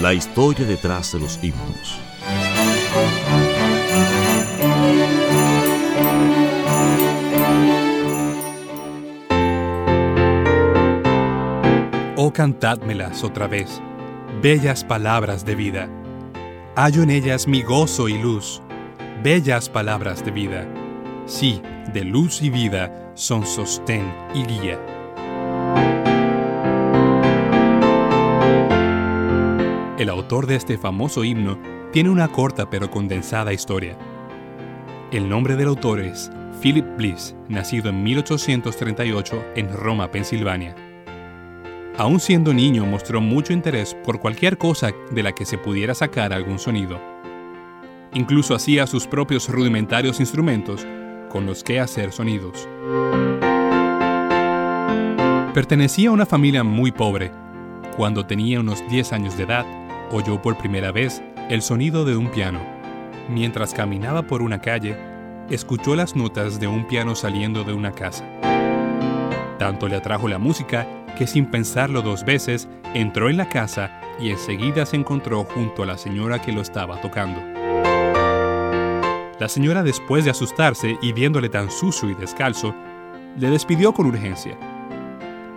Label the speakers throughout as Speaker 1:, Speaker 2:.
Speaker 1: La historia detrás de los himnos.
Speaker 2: Oh, cantádmelas otra vez, bellas palabras de vida. Hallo en ellas mi gozo y luz, bellas palabras de vida. Sí, de luz y vida son sostén y guía. El autor de este famoso himno tiene una corta pero condensada historia. El nombre del autor es Philip Bliss, nacido en 1838 en Roma, Pensilvania. Aún siendo niño mostró mucho interés por cualquier cosa de la que se pudiera sacar algún sonido. Incluso hacía sus propios rudimentarios instrumentos con los que hacer sonidos. Pertenecía a una familia muy pobre. Cuando tenía unos 10 años de edad, oyó por primera vez el sonido de un piano. Mientras caminaba por una calle, escuchó las notas de un piano saliendo de una casa. Tanto le atrajo la música que sin pensarlo dos veces entró en la casa y enseguida se encontró junto a la señora que lo estaba tocando. La señora después de asustarse y viéndole tan sucio y descalzo, le despidió con urgencia.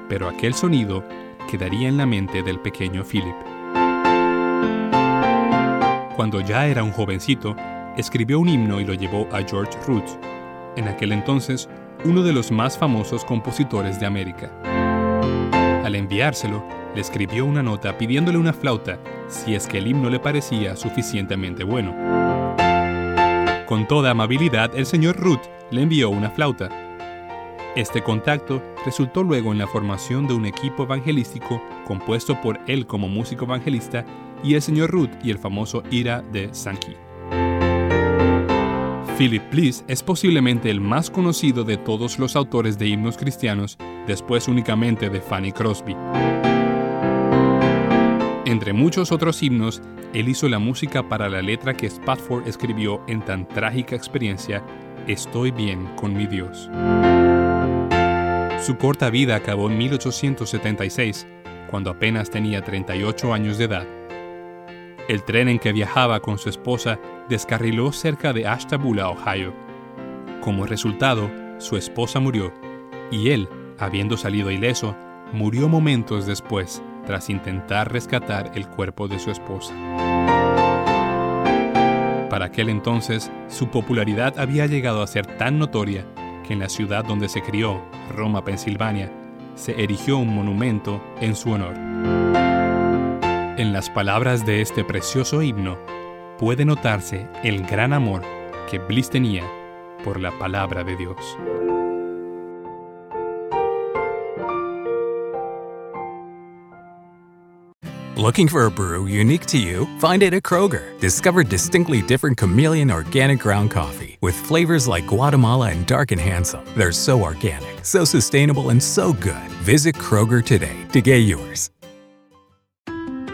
Speaker 2: Pero aquel sonido quedaría en la mente del pequeño Philip. Cuando ya era un jovencito, escribió un himno y lo llevó a George Root, en aquel entonces uno de los más famosos compositores de América. Al enviárselo, le escribió una nota pidiéndole una flauta si es que el himno le parecía suficientemente bueno. Con toda amabilidad, el señor Root le envió una flauta. Este contacto resultó luego en la formación de un equipo evangelístico compuesto por él como músico evangelista y el señor Root y el famoso Ira de Sankey. Philip Bliss es posiblemente el más conocido de todos los autores de himnos cristianos, después únicamente de Fanny Crosby. Entre muchos otros himnos, él hizo la música para la letra que Spatford escribió en tan trágica experiencia, Estoy bien con mi Dios. Su corta vida acabó en 1876, cuando apenas tenía 38 años de edad. El tren en que viajaba con su esposa descarriló cerca de Ashtabula, Ohio. Como resultado, su esposa murió y él, habiendo salido ileso, murió momentos después tras intentar rescatar el cuerpo de su esposa. Para aquel entonces, su popularidad había llegado a ser tan notoria que en la ciudad donde se crió, Roma, Pensilvania, se erigió un monumento en su honor. En las palabras de este precioso himno puede notarse el gran amor que Bliss tenía por la palabra de Dios.
Speaker 3: Looking for a brew unique to you? Find it at Kroger. Discover distinctly different chameleon organic ground coffee with flavors like Guatemala and Dark and Handsome. They're so organic, so sustainable, and so good. Visit Kroger today to get yours.